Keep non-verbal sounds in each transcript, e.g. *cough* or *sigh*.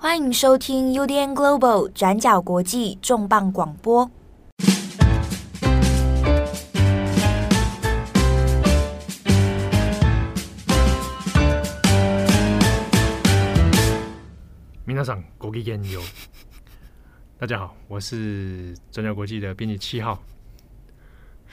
欢迎收听 UDN Global 转角国际重磅广播。皆さんごきげんよう。大家好，我是转角国际的编辑七号。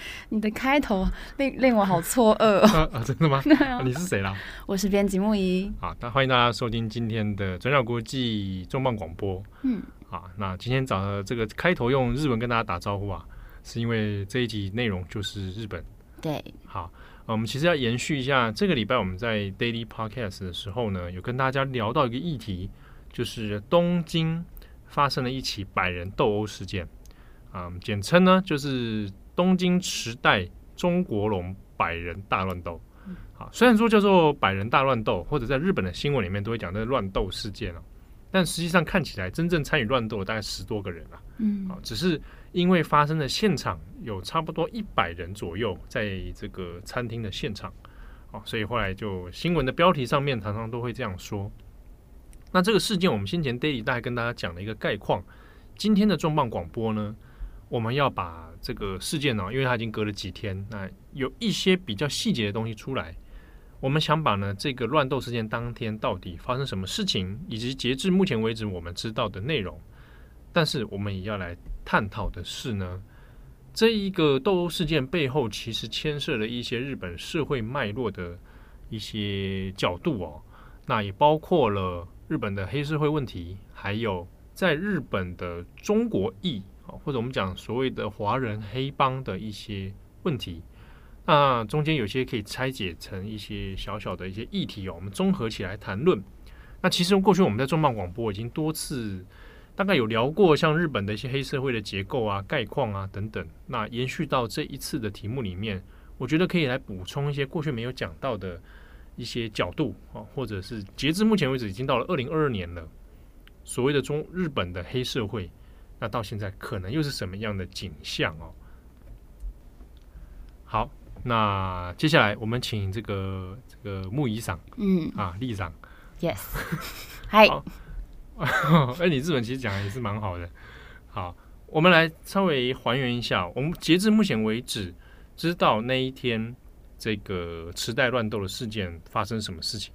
*laughs* 你的开头令令我好错愕 *laughs* 啊，啊！真的吗？*laughs* 啊、你是谁啦？我是编辑木仪。好，那欢迎大家收听今天的转角国际重磅广播。嗯，好，那今天早上这个开头用日文跟大家打招呼啊，是因为这一集内容就是日本。对，好，我们其实要延续一下这个礼拜我们在 Daily Podcast 的时候呢，有跟大家聊到一个议题，就是东京发生了一起百人斗殴事件啊，简称呢就是。东京池袋中国龙百人大乱斗，好，虽然说叫做百人大乱斗，或者在日本的新闻里面都会讲这个乱斗事件啊，但实际上看起来真正参与乱斗的大概十多个人啊，嗯，只是因为发生的现场有差不多一百人左右在这个餐厅的现场，所以后来就新闻的标题上面常常都会这样说。那这个事件我们先前 daily 大概跟大家讲了一个概况，今天的重磅广播呢，我们要把。这个事件呢、因为它已经隔了几天，那有一些比较细节的东西出来。我们想把呢这个乱斗事件当天到底发生什么事情，以及截至目前为止我们知道的内容。但是我们也要来探讨的是呢，这一个斗殴事件背后其实牵涉了一些日本社会脉络的一些角度哦。那也包括了日本的黑社会问题，还有在日本的中国裔。或者我们讲所谓的华人黑帮的一些问题，那中间有些可以拆解成一些小小的一些议题哦，我们综合起来谈论。那其实过去我们在重磅广播已经多次大概有聊过，像日本的一些黑社会的结构啊、概况啊等等。那延续到这一次的题目里面，我觉得可以来补充一些过去没有讲到的一些角度啊，或者是截至目前为止已经到了二零二二年了，所谓的中日本的黑社会。那到现在可能又是什么样的景象哦？好，那接下来我们请这个这个木仪长，嗯啊，丽长，yes，嗨 *laughs* *laughs* 哎，你日本其实讲的也是蛮好的。好，我们来稍微还原一下，我们截至目前为止知道那一天这个池袋乱斗的事件发生什么事情。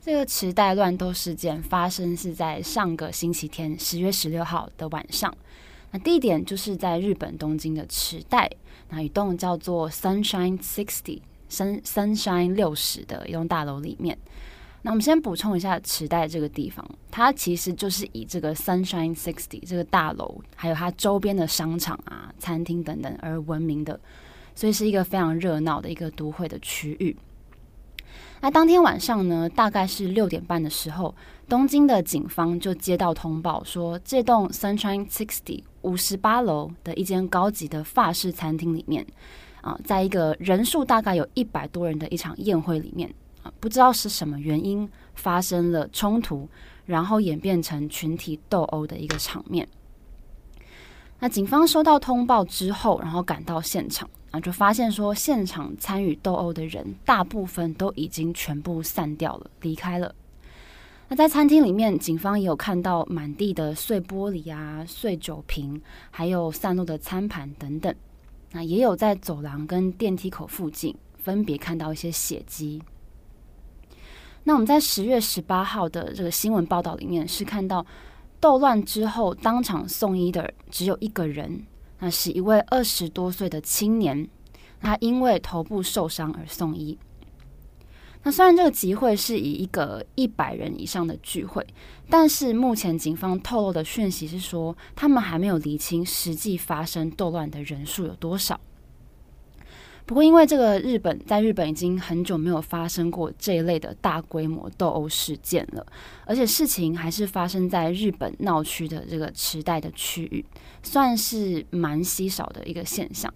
这个池袋乱斗事件发生是在上个星期天十月十六号的晚上，那地点就是在日本东京的池袋，那一栋叫做 Sunshine sixty sunshine 六十的一栋大楼里面。那我们先补充一下池袋这个地方，它其实就是以这个 Sunshine Sixty 这个大楼，还有它周边的商场啊、餐厅等等而闻名的，所以是一个非常热闹的一个都会的区域。那当天晚上呢，大概是六点半的时候，东京的警方就接到通报说，这栋 Sunshine Sixty 五十八楼的一间高级的法式餐厅里面，啊，在一个人数大概有一百多人的一场宴会里面，啊，不知道是什么原因发生了冲突，然后演变成群体斗殴的一个场面。那警方收到通报之后，然后赶到现场。啊，就发现说，现场参与斗殴的人大部分都已经全部散掉了，离开了。那在餐厅里面，警方也有看到满地的碎玻璃啊、碎酒瓶，还有散落的餐盘等等。那也有在走廊跟电梯口附近分别看到一些血迹。那我们在十月十八号的这个新闻报道里面是看到斗乱之后当场送医的只有一个人。那是一位二十多岁的青年，他因为头部受伤而送医。那虽然这个集会是以一个一百人以上的聚会，但是目前警方透露的讯息是说，他们还没有厘清实际发生斗乱的人数有多少。不过，因为这个日本在日本已经很久没有发生过这一类的大规模斗殴事件了，而且事情还是发生在日本闹区的这个池袋的区域，算是蛮稀少的一个现象。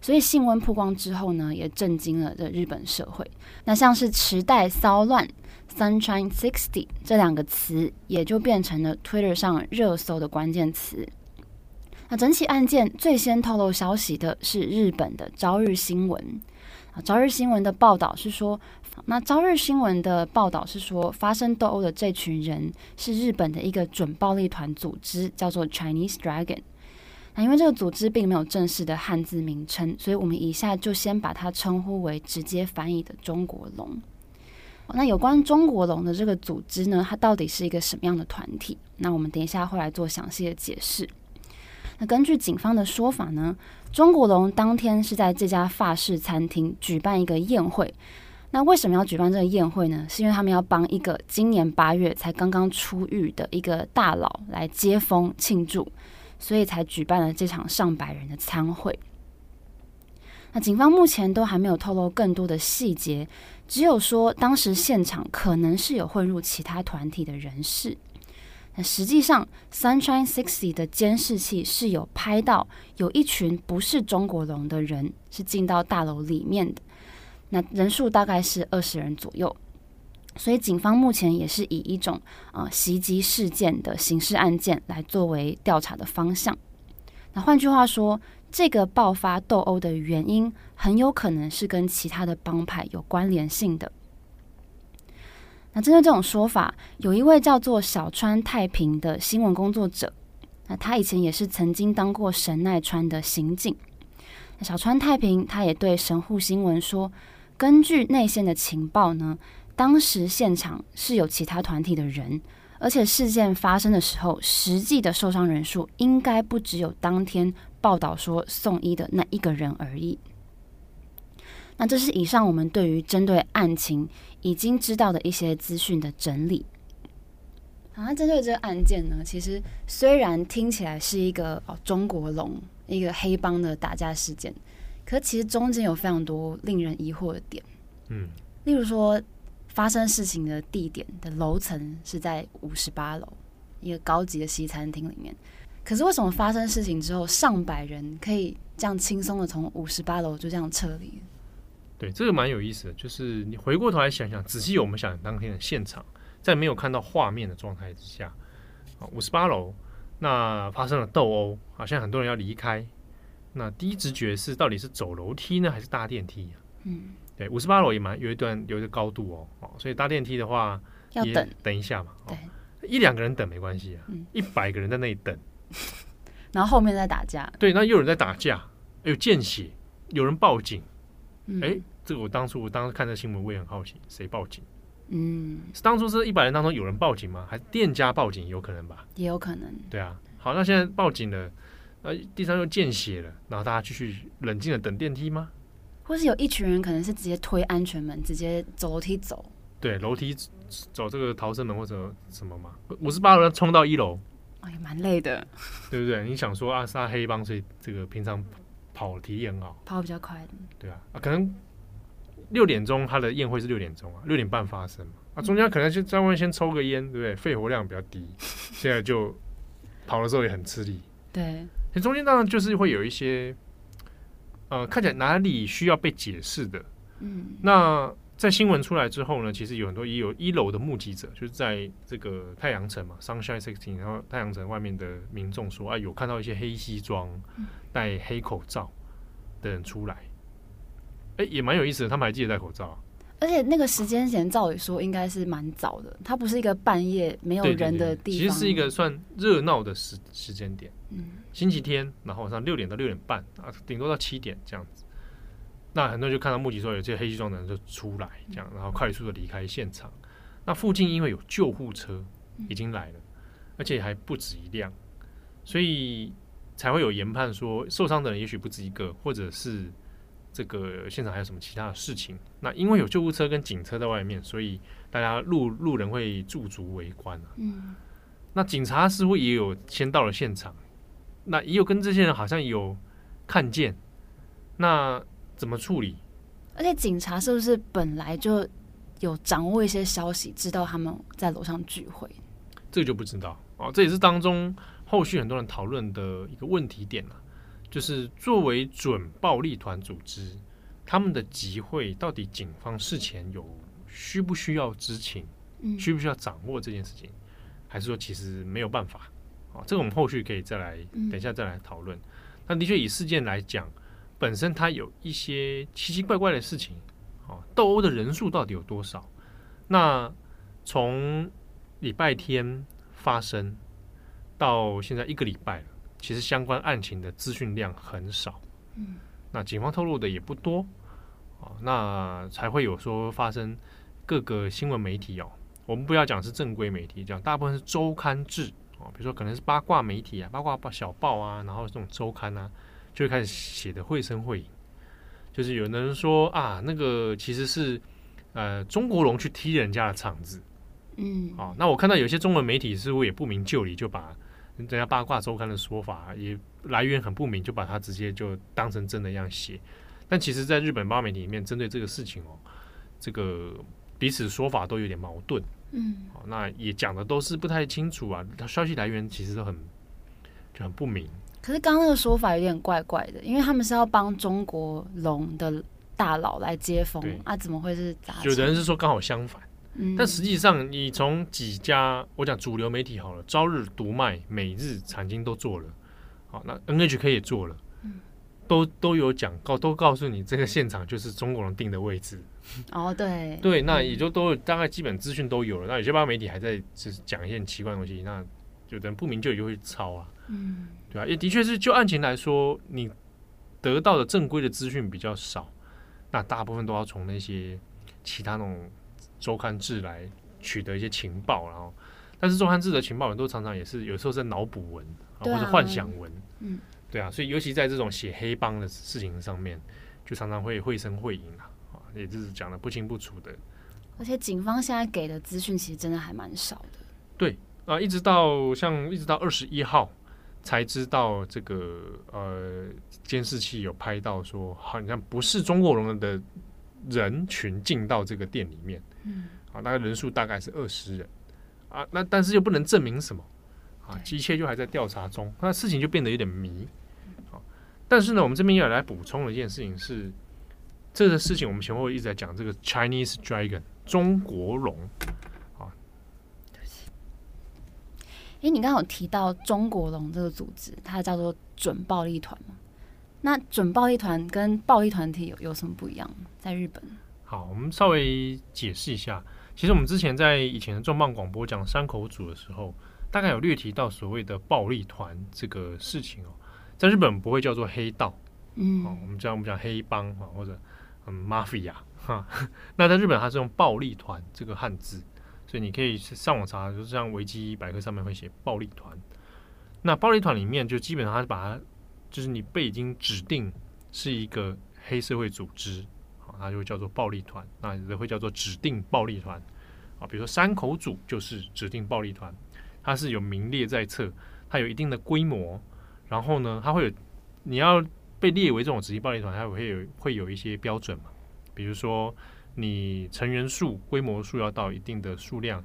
所以新闻曝光之后呢，也震惊了这日本社会。那像是池袋骚乱 （Sunshine Sixty） 这两个词，也就变成了 Twitter 上热搜的关键词。那整起案件最先透露消息的是日本的朝日新闻。啊，朝日新闻的报道是说，那朝日新闻的报道是说，发生斗殴的这群人是日本的一个准暴力团组织，叫做 Chinese Dragon。那因为这个组织并没有正式的汉字名称，所以我们以下就先把它称呼为直接翻译的中国龙。那有关中国龙的这个组织呢，它到底是一个什么样的团体？那我们等一下会来做详细的解释。那根据警方的说法呢，中国龙当天是在这家法式餐厅举办一个宴会。那为什么要举办这个宴会呢？是因为他们要帮一个今年八月才刚刚出狱的一个大佬来接风庆祝，所以才举办了这场上百人的餐会。那警方目前都还没有透露更多的细节。只有说，当时现场可能是有混入其他团体的人士。那实际上，Sunshine Sixty 的监视器是有拍到有一群不是中国龙的人是进到大楼里面的。那人数大概是二十人左右。所以警方目前也是以一种啊、袭击事件的刑事案件来作为调查的方向。那换句话说，这个爆发斗殴的原因很有可能是跟其他的帮派有关联性的。那针对这种说法，有一位叫做小川太平的新闻工作者，那他以前也是曾经当过神奈川的刑警。那小川太平他也对神户新闻说，根据内线的情报呢，当时现场是有其他团体的人。而且事件发生的时候，实际的受伤人数应该不只有当天报道说送医的那一个人而已。那这是以上我们对于针对案情已经知道的一些资讯的整理。好，那针对这个案件呢，其实虽然听起来是一个哦中国龙一个黑帮的打架事件，可其实中间有非常多令人疑惑的点。嗯，例如说。发生事情的地点的楼层是在五十八楼，一个高级的西餐厅里面。可是为什么发生事情之后，上百人可以这样轻松的从五十八楼就这样撤离？对，这个蛮有意思的。就是你回过头来想想，仔细我们想当天的现场，在没有看到画面的状态之下，啊，五十八楼那发生了斗殴，好像很多人要离开。那第一直觉是到底是走楼梯呢，还是搭电梯？嗯。对，五十八楼也蛮有一段有一个高度哦，哦，所以搭电梯的话要等等一下嘛，对，一两个人等没关系啊，一百个人在那里等，*laughs* 然后后面在打架，对，那又有人在打架，有见血，有人报警，哎，这个我当初我当时看这新闻我也很好奇，谁报警？嗯，是当初是一百人当中有人报警吗？还是店家报警？有可能吧，也有可能，对啊，好，那现在报警了，呃，地上又见血了，然后大家继续冷静的等电梯吗？或是有一群人可能是直接推安全门，直接走楼梯走。对，楼梯走这个逃生门或者什么嘛。五十八楼冲到一楼，哎呀，蛮累的，对不对？你想说啊，是他黑帮，所以这个平常跑体力很好，跑比较快的。对啊，啊，可能六点钟他的宴会是六点钟啊，六点半发生嘛。啊，中间可能就在外面先抽个烟，对不对？肺活量比较低，*laughs* 现在就跑的时候也很吃力。对，那中间当然就是会有一些。呃，看起来哪里需要被解释的？嗯，那在新闻出来之后呢，其实有很多也有一楼的目击者，就是在这个太阳城嘛，Sunshine Sixteen，然后太阳城外面的民众说，啊，有看到一些黑西装、戴黑口罩的人出来，哎、欸，也蛮有意思的，他们还记得戴口罩。而且那个时间点，照理说应该是蛮早的，它不是一个半夜没有人的地方，其实是一个算热闹的时时间点。嗯，星期天，然后晚上六点到六点半啊，顶多到七点这样子。那很多人就看到目击说有这些黑西装的人就出来，这样，然后快速的离开现场。那附近因为有救护车已经来了，而且还不止一辆，所以才会有研判说受伤的人也许不止一个，或者是这个现场还有什么其他的事情。那因为有救护车跟警车在外面，所以大家路路人会驻足围观啊。嗯，那警察似乎也有先到了现场。那也有跟这些人好像有看见，那怎么处理？而且警察是不是本来就有掌握一些消息，知道他们在楼上聚会？这个就不知道哦。这也是当中后续很多人讨论的一个问题点了，就是作为准暴力团组织，他们的集会到底警方事前有需不需要知情？嗯，需不需要掌握这件事情？还是说其实没有办法？啊这个我们后续可以再来，等一下再来讨论。那的确以事件来讲，本身它有一些奇奇怪怪的事情，啊，斗殴的人数到底有多少？那从礼拜天发生到现在一个礼拜了，其实相关案情的资讯量很少。嗯，那警方透露的也不多啊，那才会有说发生各个新闻媒体哦。我们不要讲是正规媒体，讲大部分是周刊制啊，比如说可能是八卦媒体啊，八卦报小报啊，然后这种周刊啊，就会开始写的绘声绘影。就是有人说啊，那个其实是呃中国龙去踢人家的场子，嗯，啊，那我看到有些中文媒体似乎也不明就里，就把人家八卦周刊的说法也来源很不明，就把它直接就当成真的一样写。但其实，在日本八媒体里面，针对这个事情哦，这个彼此说法都有点矛盾。嗯，好，那也讲的都是不太清楚啊，它消息来源其实都很就很不明。可是刚刚那个说法有点怪怪的，因为他们是要帮中国龙的大佬来接风啊，怎么会是砸？有的人是说刚好相反，嗯，但实际上你从几家我讲主流媒体好了，朝日、读卖、每日、产经都做了，好，那 NHK 也做了，嗯，都都有讲告，都告诉你这个现场就是中国人定的位置。哦，对对，那也就都大概基本资讯都有了。那有些报媒体还在就是讲一些很奇怪的东西，那有的人不明就里就会抄啊，嗯，对啊？也的确是就案情来说，你得到的正规的资讯比较少，那大部分都要从那些其他那种周刊志来取得一些情报，然后，但是周刊志的情报很多常常也是有时候是脑补文啊，或者幻想文，嗯，对啊，所以尤其在这种写黑帮的事情上面，就常常会绘声绘影啊。也就是讲的不清不楚的，而且警方现在给的资讯其实真的还蛮少的。对啊，一直到像一直到二十一号才知道这个呃监视器有拍到说好像不是中国人的人群进到这个店里面，嗯，啊，大概人数大概是二十人啊，那但是又不能证明什么啊，一切就还在调查中，那事情就变得有点迷。啊，但是呢，我们这边要来补充的一件事情是。这个事情，我们前后一直在讲这个 Chinese Dragon 中国龙啊。对不起哎，你刚刚有提到中国龙这个组织，它叫做准暴力团吗？那准暴力团跟暴力团体有有什么不一样？在日本？好，我们稍微解释一下。其实我们之前在以前的重磅广播讲山口组的时候，大概有略提到所谓的暴力团这个事情哦。在日本不会叫做黑道，嗯，我们讲我们讲黑帮啊，或者。嗯，mafia 哈，那在日本它是用暴力团这个汉字，所以你可以上网查，就是像维基百科上面会写暴力团。那暴力团里面就基本上它是把它，就是你被已经指定是一个黑社会组织，好，它就会叫做暴力团。那也会叫做指定暴力团啊，比如说山口组就是指定暴力团，它是有名列在册，它有一定的规模，然后呢，它会有你要。被列为这种指定暴力团，它会有会有一些标准嘛？比如说，你成员数、规模数要到一定的数量，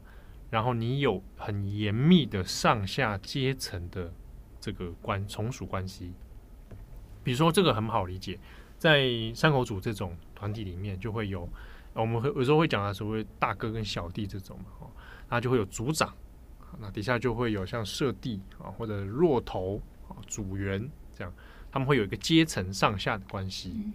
然后你有很严密的上下阶层的这个关从属关系。比如说，这个很好理解，在山口组这种团体里面，就会有我们会有时候会讲到所谓大哥跟小弟这种嘛，哦，那就会有组长，那底下就会有像社弟啊或者骆头啊组员这样。他们会有一个阶层上下的关系。嗯、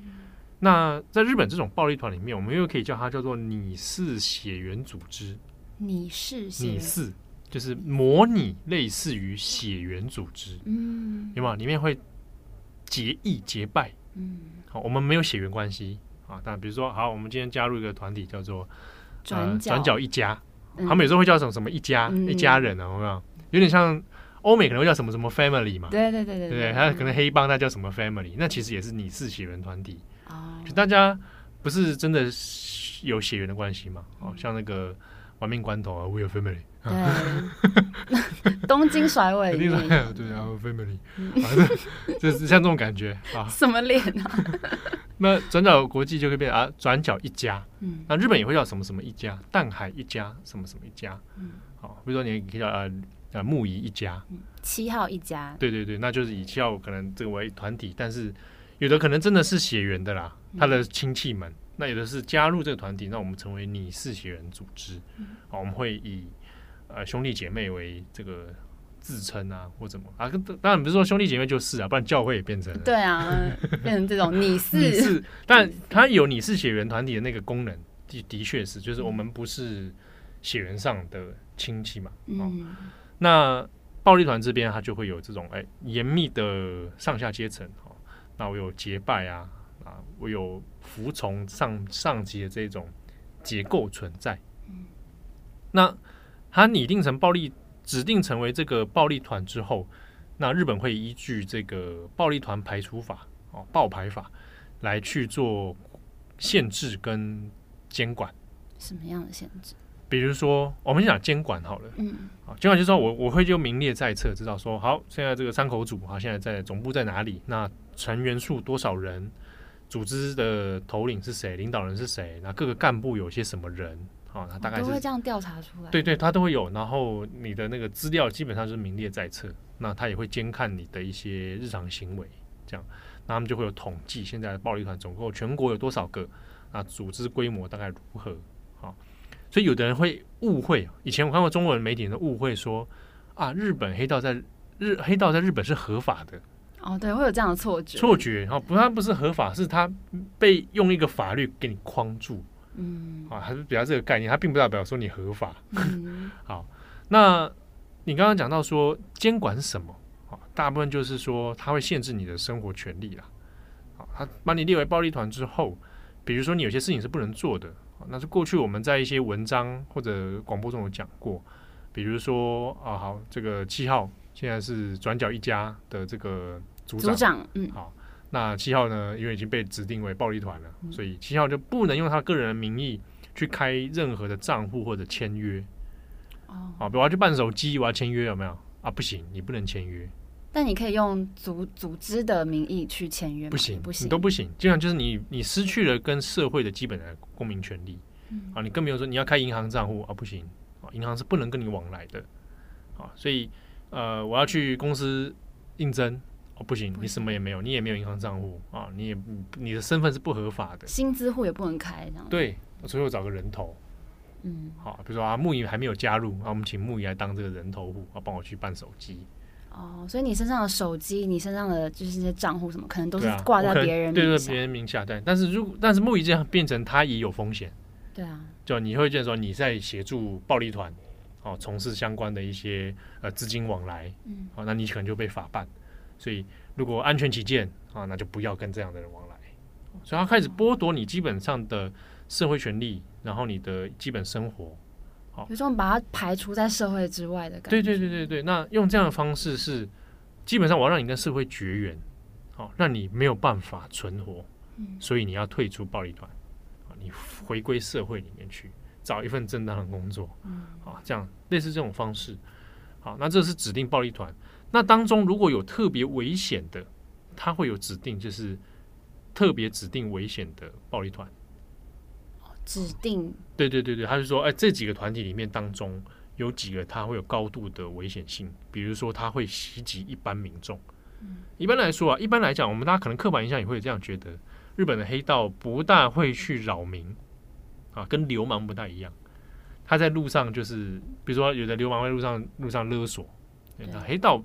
那在日本这种暴力团里面，我们又可以叫它叫做拟似血缘组织。拟似拟似就是模拟类似于血缘组织。嗯，有没有？里面会结义结拜。嗯，好，我们没有血缘关系啊。但比如说，好，我们今天加入一个团体，叫做转转角一家。嗯、他们有时候会叫什么什么一家、嗯、一家人啊，有没有？有点像。欧美可能会叫什么什么 family 嘛？对对对对对，他可能黑帮他叫什么 family，那其实也是你是血缘团体。哦，就大家不是真的有血缘的关系嘛？哦，像那个玩命关头啊，We are family。对，*laughs* 东京甩尾。对啊，family。反正就是像这种感觉啊。什么脸啊？*laughs* 那转角国际就会变啊，转角一家。嗯。那日本也会叫什么什么一家，淡海一家，什么什么一家。嗯。好，比如说你可以叫呃。呃，木仪一家，七号一家，对对对，那就是以七号可能这个为团体，但是有的可能真的是血缘的啦，他的亲戚们，嗯、那有的是加入这个团体，那我们成为你是血缘组织，好、嗯，我们会以呃兄弟姐妹为这个自称啊，或怎么啊？当然不是说兄弟姐妹就是啊，不然教会也变成了对啊，变成这种你是 *laughs* 你是，但他有你是血缘团体的那个功能，的的确是，就是我们不是血缘上的亲戚嘛。哦、嗯，那暴力团这边他就会有这种哎严密的上下阶层哦，那我有结拜啊啊，我有服从上上级的这种结构存在。嗯，那他拟定成暴力。指定成为这个暴力团之后，那日本会依据这个暴力团排除法哦，暴排法来去做限制跟监管。什么样的限制？比如说，我们先讲监管好了。嗯，啊，监管就是说我我会就名列在册，知道说好，现在这个山口组啊，现在在总部在哪里？那成员数多少人？组织的头领是谁？领导人是谁？那各个干部有些什么人？啊，他大概是都会这样调查出来。对对，他都会有。然后你的那个资料基本上是名列在册。那他也会监看你的一些日常行为，这样，那他们就会有统计，现在的暴力团总共全国有多少个？啊，组织规模大概如何？好，所以有的人会误会，以前我看过中文媒体的误会说啊，日本黑道在日黑道在日本是合法的。哦，对，会有这样的错觉。错觉，然后不，他不是合法，是他被用一个法律给你框住。嗯，啊，还是比较这个概念，它并不代表说你合法。嗯、*laughs* 好，那你刚刚讲到说监管是什么？啊，大部分就是说它会限制你的生活权利啦。好，它把你列为暴力团之后，比如说你有些事情是不能做的，那是过去我们在一些文章或者广播中有讲过，比如说啊，好，这个七号现在是转角一家的这个组长，组长，嗯，好。那七号呢？因为已经被指定为暴力团了，嗯、所以七号就不能用他个人的名义去开任何的账户或者签约。哦，啊，比如我要去办手机，我要签约，有没有？啊，不行，你不能签约。但你可以用组组织的名义去签约。不行，不行，你都不行。基本上就是你，你失去了跟社会的基本的公民权利。嗯、啊，你更没有说你要开银行账户啊，不行，啊，银行是不能跟你往来的。啊，所以呃，我要去公司应征。哦，不行，你什么也没有，你也没有银行账户啊，你也你的身份是不合法的，薪资户也不能开，这样？对，所以我找个人头，嗯，好，比如说啊，木鱼还没有加入，啊，我们请木鱼来当这个人头户，啊，帮我去办手机。哦，所以你身上的手机，你身上的就是这些账户什么，可能都是挂在别人名下，对，别人名下，对。但是如果但是木鱼这样变成他也有风险，对啊，就你会觉得说你在协助暴力团，哦，从事相关的一些呃资金往来，嗯，哦，那你可能就被法办。所以，如果安全起见啊，那就不要跟这样的人往来。所以，他开始剥夺你基本上的社会权利，然后你的基本生活，好，有种把它排除在社会之外的感觉。对对对对对，那用这样的方式是基本上我要让你跟社会绝缘，好，让你没有办法存活。所以你要退出暴力团，你回归社会里面去找一份正当的工作，啊，这样类似这种方式。好，那这是指定暴力团。那当中如果有特别危险的，他会有指定，就是特别指定危险的暴力团。指定？对对对对，他就说，哎，这几个团体里面当中有几个，他会有高度的危险性，比如说他会袭击一般民众。嗯，一般来说啊，一般来讲，我们大家可能刻板印象也会这样觉得，日本的黑道不大会去扰民啊，跟流氓不太一样。他在路上就是，比如说有的流氓在路上路上勒索，那黑道。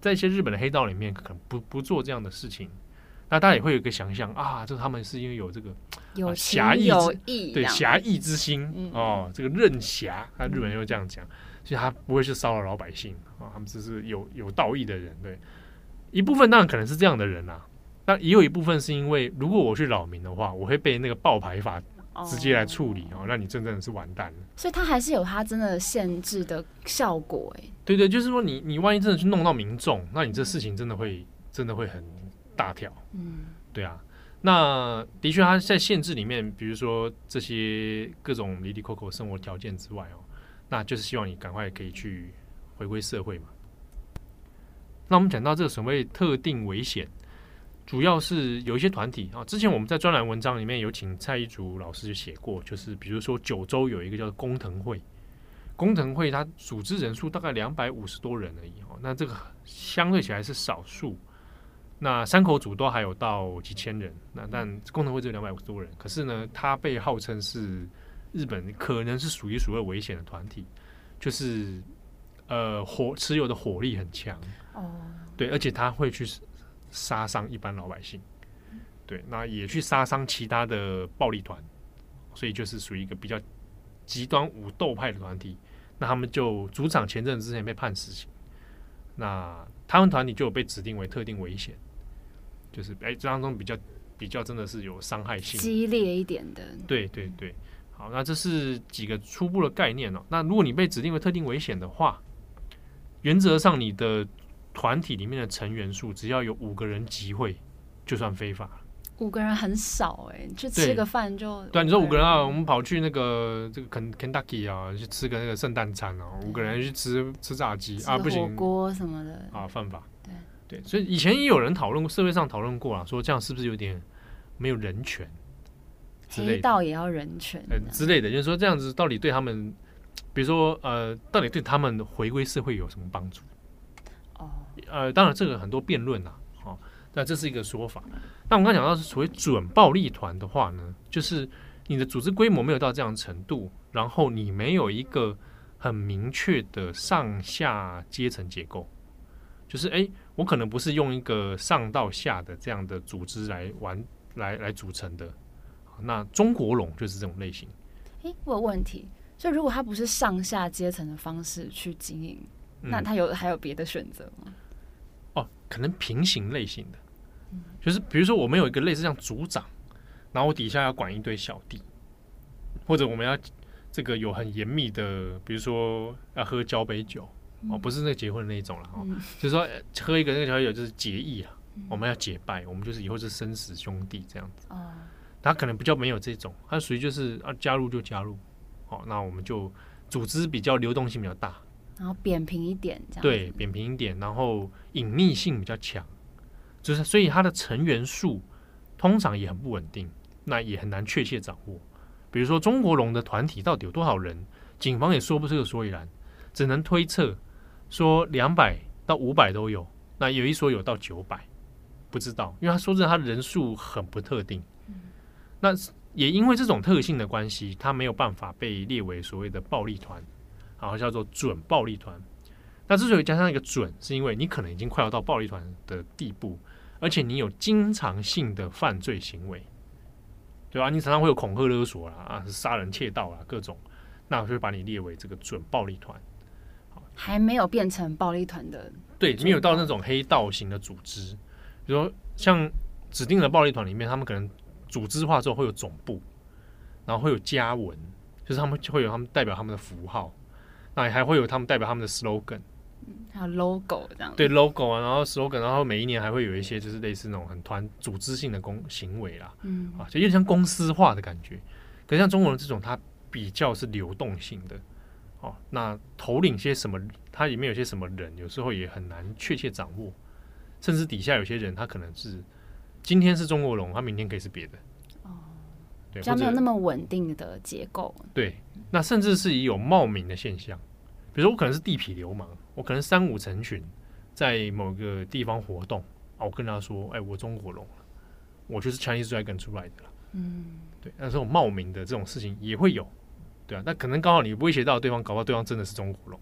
在一些日本的黑道里面，可能不不做这样的事情。那大家也会有一个想象啊，就是他们是因为有这个有侠义之对侠义之心、嗯、哦，这个任侠，那日本人会这样讲，所以他不会去骚扰老百姓啊、哦，他们只是有有道义的人。对，一部分当然可能是这样的人啊，但也有一部分是因为，如果我去扰民的话，我会被那个爆牌法。直接来处理哦，那你真正的是完蛋了。所以它还是有它真的限制的效果哎。对对，就是说你你万一真的去弄到民众，那你这事情真的会真的会很大条。嗯，对啊。那的确，它在限制里面，比如说这些各种离离扣扣生活条件之外哦，那就是希望你赶快可以去回归社会嘛。那我们讲到这个所谓特定危险。主要是有一些团体啊，之前我们在专栏文章里面有请蔡一竹老师就写过，就是比如说九州有一个叫做工藤会，工藤会它组织人数大概两百五十多人而已哦，那这个相对起来是少数。那山口组都还有到几千人，那但工藤会只有两百五十多人，可是呢，它被号称是日本可能是数一数二危险的团体，就是呃火持有的火力很强。哦，对，而且他会去杀伤一般老百姓，对，那也去杀伤其他的暴力团，所以就是属于一个比较极端武斗派的团体。那他们就组长前阵子之前被判死刑，那他们团体就有被指定为特定危险，就是哎，这当中比较比较真的是有伤害性、激烈一点的。对对对，好，那这是几个初步的概念哦。那如果你被指定为特定危险的话，原则上你的团体里面的成员数只要有五个人集会，就算非法。五个人很少哎、欸，你去吃个饭就对，你说五个人啊，我们跑去那个这个肯肯塔基啊，去吃个那个圣诞餐哦、啊，五个人去吃吃炸鸡啊，不行，火锅什么的啊，犯法。对对，所以以前也有人讨论过，社会上讨论过啊，说这样是不是有点没有人权？黑道也要人权，嗯之类的，就是说这样子到底对他们，比如说呃，到底对他们回归社会有什么帮助？哦，呃，当然这个很多辩论啊，哦，那这是一个说法。那我们刚刚讲到是所谓准暴力团的话呢，就是你的组织规模没有到这样程度，然后你没有一个很明确的上下阶层结构，就是哎，我可能不是用一个上到下的这样的组织来玩来来组成的。那中国龙就是这种类型。哎，我有问题，所以如果它不是上下阶层的方式去经营，嗯、那它有还有别的选择吗？哦，可能平行类型的。就是比如说，我们有一个类似像组长，然后我底下要管一堆小弟，或者我们要这个有很严密的，比如说要喝交杯酒哦，不是那结婚的那种了哦，就是说喝一个那个交杯酒就是结义啊，我们要结拜，我们就是以后是生死兄弟这样子。他可能比较没有这种，他属于就是啊加入就加入，哦，那我们就组织比较流动性比较大，然后扁平一点这样，对，扁平一点，然后隐匿性比较强。就是，所以它的成员数通常也很不稳定，那也很难确切掌握。比如说中国龙的团体到底有多少人，警方也说不出个所以然，只能推测说两百到五百都有，那有一说有到九百，不知道，因为他说这他人数很不特定。那也因为这种特性的关系，他没有办法被列为所谓的暴力团，然后叫做准暴力团。那之所以加上一个准，是因为你可能已经快要到暴力团的地步。而且你有经常性的犯罪行为，对吧？你常常会有恐吓勒索啦，啊，杀人窃盗啦，各种，那我就会把你列为这个准暴力团。还没有变成暴力团的，对，没有到那种黑道型的组织。比如说，像指定的暴力团里面，他们可能组织化之后会有总部，然后会有家文，就是他们会有他们代表他们的符号，那还会有他们代表他们的 slogan。还有 logo 这样，对 logo 啊，然后 slogan，然后每一年还会有一些就是类似那种很团组织性的公行为啦，嗯啊，就有点像公司化的感觉。可是像中国人这种，它比较是流动性的哦。那头领些什么，它里面有些什么人，有时候也很难确切掌握。甚至底下有些人，他可能是今天是中国龙，他明天可以是别的哦。对，比较没有那么稳定的结构。对，那甚至是以有冒名的现象，比如说我可能是地痞流氓。我可能三五成群在某个地方活动啊，我跟他说：“哎，我中国龙，我就是 Chinese Dragon 出来的了。”嗯，对，那这种冒名的这种事情也会有，对啊，那可能刚好你威胁到对方，搞不好对方真的是中国龙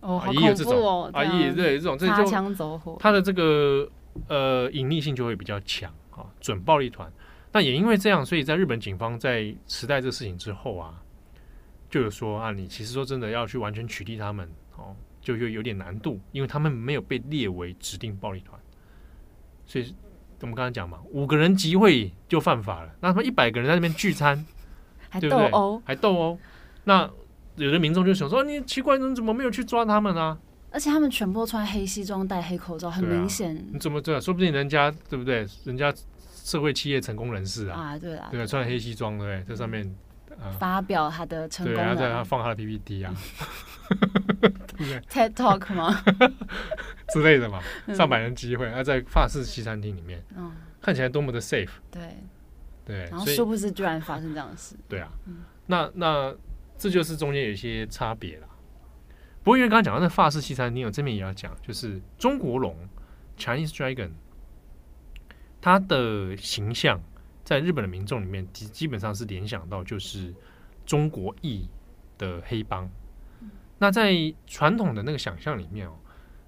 哦，好恐怖哦，也有这种啊，也对这种这就擦枪走火，他的这个呃隐匿性就会比较强啊，准暴力团。那也因为这样，所以在日本警方在时代这个事情之后啊，就有说啊，你其实说真的要去完全取缔他们哦。就又有点难度，因为他们没有被列为指定暴力团，所以我们刚才讲嘛，五个人集会就犯法了。那他们一百个人在那边聚餐，还斗殴，还斗殴。那有的民众就想说：“你奇怪，你怎么没有去抓他们啊？”而且他们全部都穿黑西装、戴黑口罩，很明显、啊。你怎么知道？说不定人家对不对？人家社会企业成功人士啊，啊，对啊，对，穿黑西装，对不对？在上面。发表他的成功，对啊，在他放他的 PPT 啊，对不对？TED Talk 吗？*laughs* 之类的嘛，上百人机会，他在法式西餐厅里面，嗯，看起来多么的 safe，对，对，然后殊不知居然发生这样的事，对啊，那那这就是中间有一些差别了。不过因为刚刚讲到那法式西餐厅，我这边也要讲，就是中国龙 Chinese Dragon，它的形象。在日本的民众里面，基基本上是联想到就是中国裔的黑帮。那在传统的那个想象里面哦，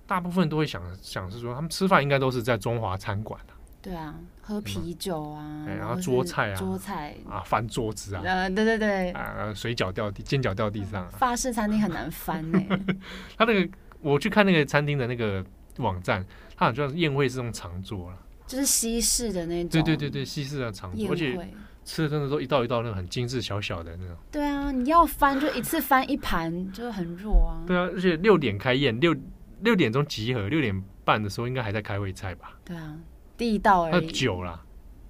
大部分都会想想是说，他们吃饭应该都是在中华餐馆啊。对啊，喝啤酒啊，然后桌菜啊，桌菜啊，翻桌子啊，呃，对对对，啊，水饺掉地，煎饺掉地上。法式餐厅很难翻呢。*laughs* 他那个，我去看那个餐厅的那个网站，他好像是宴会是用长桌了，就是西式的那种。对对对对，西式的长桌，而且吃的真的都一道一道那种很精致小小的那种。对啊，你要翻就一次翻一盘，就很弱啊。对啊，而且六点开宴，六六点钟集合，六点半的时候应该还在开胃菜吧？对啊。第一道而已，酒啦，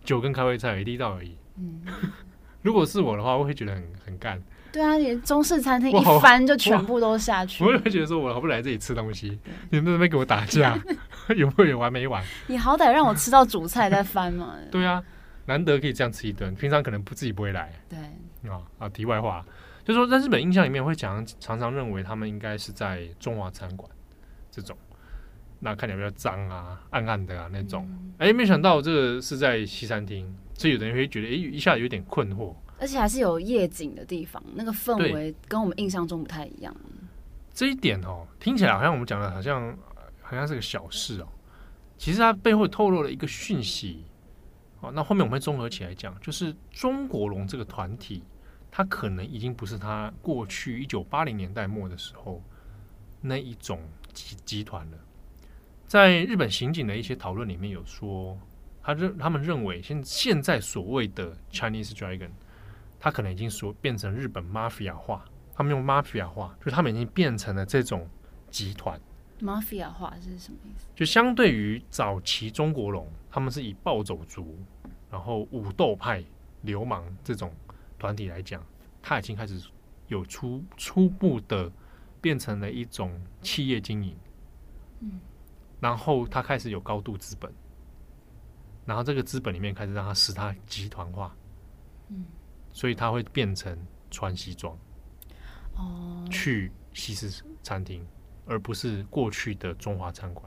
酒跟开胃菜第一道而已。嗯，*laughs* 如果是我的话，我会觉得很很干。对啊，连中式餐厅一翻就全部都下去。我也会觉得说，我好不容易来这里吃东西，你们在那边给我打架，*laughs* 有没有完没完？*laughs* 你好歹让我吃到主菜再翻嘛。*laughs* 对啊，难得可以这样吃一顿，平常可能不自己不会来。对啊啊，题外话，就是说在日本印象里面会讲，常常认为他们应该是在中华餐馆这种。那看起来比较脏啊，暗暗的啊那种，哎、嗯，欸，没想到这个是在西餐厅，所以有的人会觉得，哎、欸，一下有点困惑。而且还是有夜景的地方，那个氛围跟我们印象中不太一样。这一点哦，听起来好像我们讲的好像好像是个小事哦，其实它背后透露了一个讯息。哦，那后面我们会综合起来讲，就是中国龙这个团体，它可能已经不是它过去一九八零年代末的时候那一种集集团了。在日本刑警的一些讨论里面有说，他认他们认为现现在所谓的 Chinese Dragon，他可能已经说变成日本 Mafia 化。他们用 Mafia 化，就是他们已经变成了这种集团。Mafia 化是什么意思？就相对于早期中国龙，他们是以暴走族，然后武斗派、流氓这种团体来讲，他已经开始有初初步的变成了一种企业经营。嗯。然后他开始有高度资本，然后这个资本里面开始让他使他集团化，嗯，所以他会变成穿西装，哦，去西式餐厅，而不是过去的中华餐馆。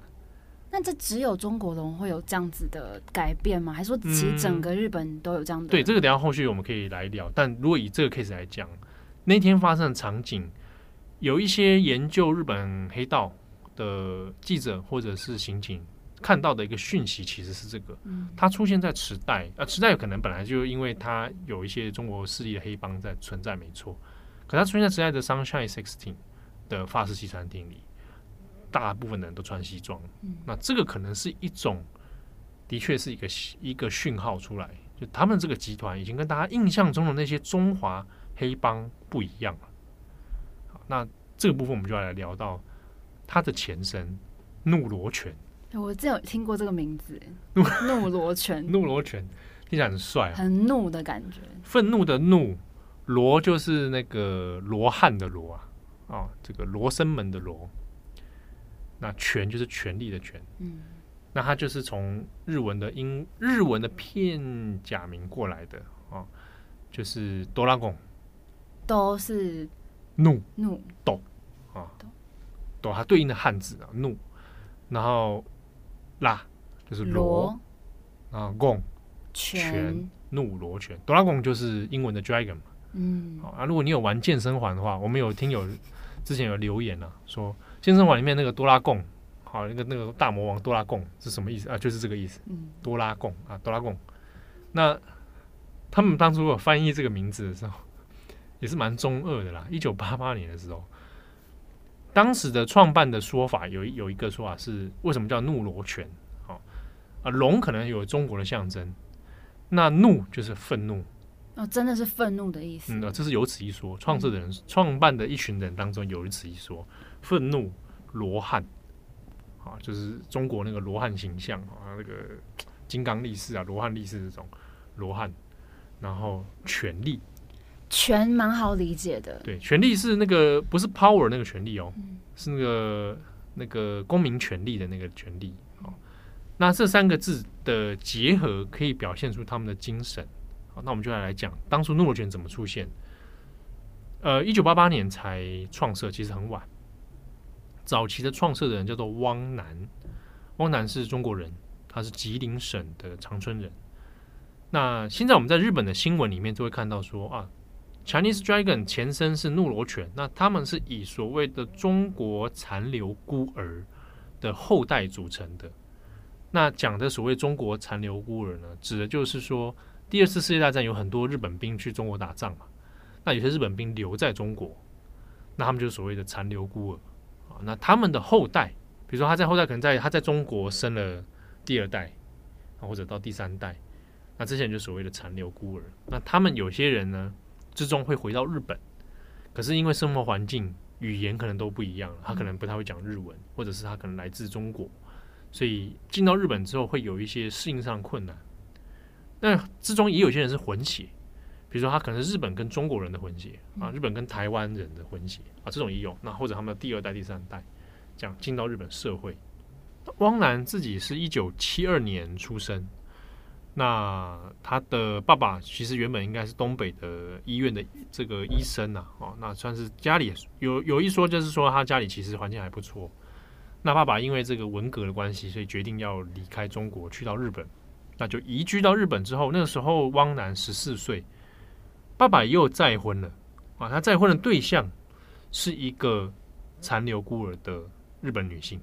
那这只有中国人会有这样子的改变吗？还是说其实整个日本都有这样的、嗯？对，这个等下后续我们可以来聊。但如果以这个 case 来讲，那天发生的场景，有一些研究日本黑道的记者或者是刑警看到的一个讯息，其实是这个，它出现在池袋啊，池袋有可能本来就因为它有一些中国势力的黑帮在存在，没错。可它出现在池袋的 Sunshine Sixteen 的法式西餐厅里，大部分人都穿西装，那这个可能是一种，的确是一个一个讯号出来，就他们这个集团已经跟大家印象中的那些中华黑帮不一样了。好，那这个部分我们就要来聊到。它的前身怒罗拳，我真有听过这个名字。怒怒罗拳，怒罗拳 *laughs* 听起来很帅，很怒的感觉。愤怒的怒，罗就是那个罗汉的罗啊，哦，这个罗生门的罗。那拳就是权力的权，嗯，那它就是从日文的英日文的片假名过来的啊，就是哆啦贡，都是怒怒斗啊。斗它对应的汉字啊，怒，然后拉就是罗，然后贡拳，怒罗拳，哆啦贡就是英文的 dragon 嘛，嗯，好啊，如果你有玩健身环的话，我们有听友之前有留言啊，说健身环里面那个哆啦贡，好，那个那个大魔王哆啦贡是什么意思？啊？就是这个意思，嗯，哆啦贡啊，哆啦贡，那他们当初有翻译这个名字的时候，也是蛮中二的啦，一九八八年的时候。当时的创办的说法有有一个说法是，为什么叫怒罗拳？好啊，龙可能有中国的象征，那怒就是愤怒哦，真的是愤怒的意思。嗯，这是有此一说，创设的人、创、嗯、办的一群人当中有此一说，愤怒罗汉，啊，就是中国那个罗汉形象啊，那个金刚力士啊，罗汉力士这种罗汉，然后权力。权蛮好理解的，对，权力是那个不是 power 那个权力哦，嗯、是那个那个公民权利的那个权利哦。那这三个字的结合可以表现出他们的精神。好，那我们就来来讲，当初怒罗拳怎么出现？呃，一九八八年才创设，其实很晚。早期的创设的人叫做汪楠，汪楠是中国人，他是吉林省的长春人。那现在我们在日本的新闻里面就会看到说啊。Chinese Dragon 前身是怒罗犬，那他们是以所谓的中国残留孤儿的后代组成的。那讲的所谓中国残留孤儿呢，指的就是说，第二次世界大战有很多日本兵去中国打仗嘛，那有些日本兵留在中国，那他们就是所谓的残留孤儿啊。那他们的后代，比如说他在后代可能在他在中国生了第二代，或者到第三代，那这些人就所谓的残留孤儿。那他们有些人呢，最终会回到日本，可是因为生活环境、语言可能都不一样，他可能不太会讲日文，或者是他可能来自中国。所以进到日本之后，会有一些适应上的困难。那之中也有些人是混血，比如说他可能是日本跟中国人的混血啊，日本跟台湾人的混血啊，这种也有。那或者他们的第二代、第三代这样进到日本社会。汪楠自己是一九七二年出生，那他的爸爸其实原本应该是东北的医院的这个医生呐，哦，那算是家里有有一说，就是说他家里其实环境还不错。那爸爸因为这个文革的关系，所以决定要离开中国，去到日本。那就移居到日本之后，那个时候汪楠十四岁，爸爸又再婚了啊。他再婚的对象是一个残留孤儿的日本女性。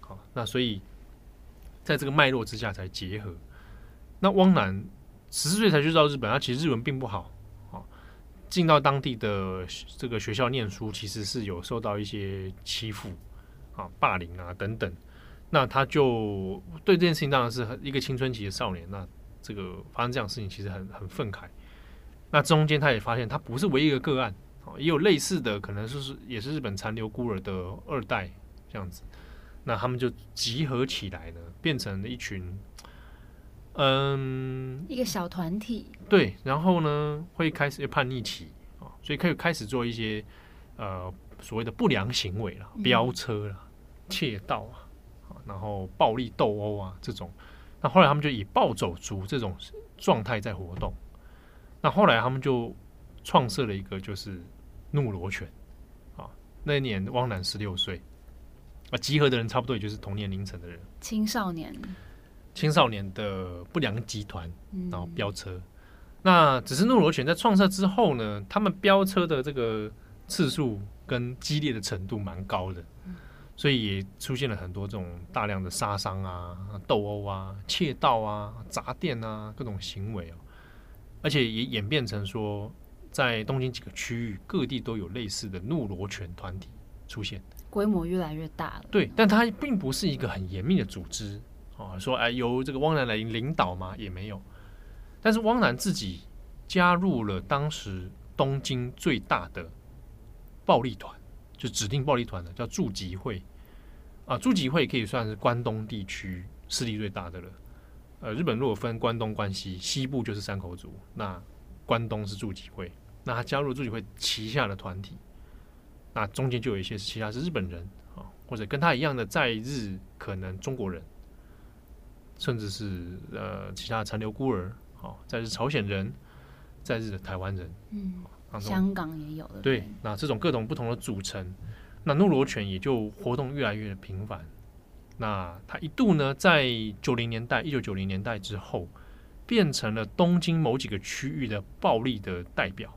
好，那所以在这个脉络之下才结合。那汪楠十四岁才去到日本，他其实日文并不好啊。进到当地的这个学校念书，其实是有受到一些欺负。啊，霸凌啊等等，那他就对这件事情当然是一个青春期的少年，那这个发生这样的事情其实很很愤慨。那中间他也发现他不是唯一一个个案，也有类似的，可能就是也是日本残留孤儿的二代这样子。那他们就集合起来呢，变成了一群，嗯，一个小团体。对，然后呢会开始叛逆期啊，所以可以开始做一些呃。所谓的不良行为了，飙车了、窃盗啊，然后暴力斗殴啊这种，那后来他们就以暴走族这种状态在活动。那后来他们就创设了一个就是怒罗犬啊。那一年汪楠十六岁啊，集合的人差不多也就是同年龄层的人，青少年，青少年的不良集团，然后飙车。嗯、那只是怒罗犬在创设之后呢，他们飙车的这个次数。跟激烈的程度蛮高的，所以也出现了很多这种大量的杀伤啊、斗殴啊、窃盗啊、砸店啊各种行为哦，而且也演变成说，在东京几个区域各地都有类似的怒罗犬团体出现，规模越来越大了。对，但它并不是一个很严密的组织啊，说哎由这个汪楠来领导吗？也没有。但是汪楠自己加入了当时东京最大的。暴力团就指定暴力团的叫驻吉会啊，驻吉会可以算是关东地区势力最大的了。呃，日本如果分关东、关西，西部就是山口组，那关东是驻吉会。那他加入驻吉会旗下的团体，那中间就有一些其他是日本人啊，或者跟他一样的在日可能中国人，甚至是呃其他残留孤儿好，再是朝鲜人，在日的台湾人，嗯。香港也有的，对，那这种各种不同的组成，那怒罗犬也就活动越来越频繁。那它一度呢，在九零年代，一九九零年代之后，变成了东京某几个区域的暴力的代表，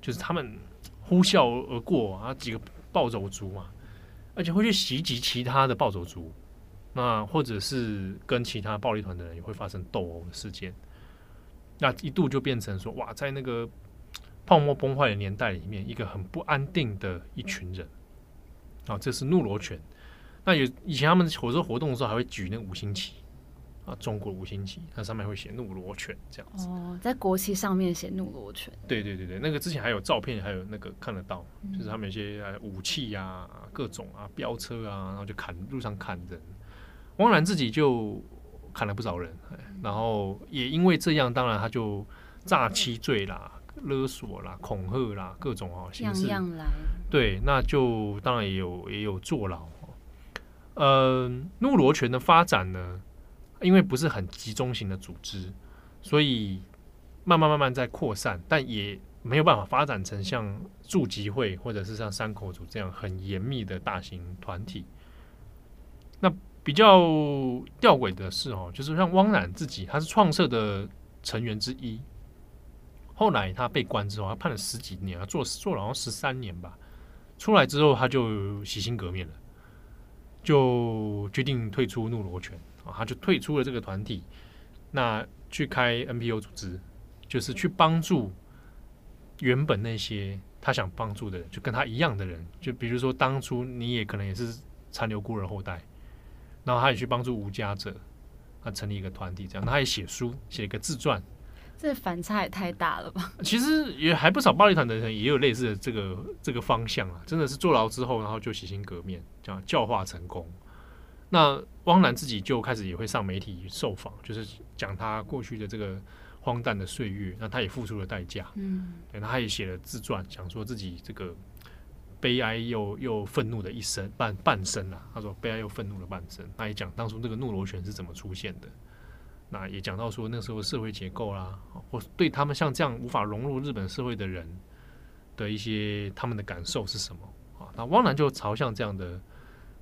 就是他们呼啸而过啊，几个暴走族嘛，而且会去袭击其他的暴走族，那或者是跟其他暴力团的人也会发生斗殴的事件。那一度就变成说，哇，在那个。泡沫崩坏的年代里面，一个很不安定的一群人，啊，这是怒罗犬。那有以前他们火车活动的时候，还会举那个五星旗，啊，中国五星旗，它上面会写怒罗犬这样子。哦，在国旗上面写怒罗犬。对对对对，那个之前还有照片，还有那个看得到，就是他们有些武器呀、啊，各种啊，飙车啊，然后就砍路上砍人。汪然自己就砍了不少人，然后也因为这样，当然他就诈欺罪啦。勒索啦、恐吓啦，各种哦形式，样样来。对，那就当然也有也有坐牢。呃，怒罗拳的发展呢，因为不是很集中型的组织，所以慢慢慢慢在扩散，但也没有办法发展成像驻集会或者是像山口组这样很严密的大型团体。那比较吊诡的是哦，就是像汪冉自己，他是创设的成员之一。后来他被关之后，他判了十几年，他坐坐了好像十三年吧。出来之后，他就洗心革面了，就决定退出怒罗拳啊，他就退出了这个团体，那去开 NPO 组织，就是去帮助原本那些他想帮助的人，就跟他一样的人，就比如说当初你也可能也是残留孤儿后代，然后他也去帮助无家者，他成立一个团体，这样他也写书，写一个自传。这反差也太大了吧！其实也还不少暴力团的人也有类似的这个这个方向啊，真的是坐牢之后，然后就洗心革面，这样教化成功。那汪楠自己就开始也会上媒体受访，就是讲他过去的这个荒诞的岁月，那他也付出了代价。嗯，对，那他也写了自传，讲说自己这个悲哀又又愤怒的一生半半生啊。他说悲哀又愤怒的半生，那也讲当初那个怒螺旋是怎么出现的。那也讲到说，那时候社会结构啦，或对他们像这样无法融入日本社会的人的一些他们的感受是什么啊？那汪楠就朝向这样的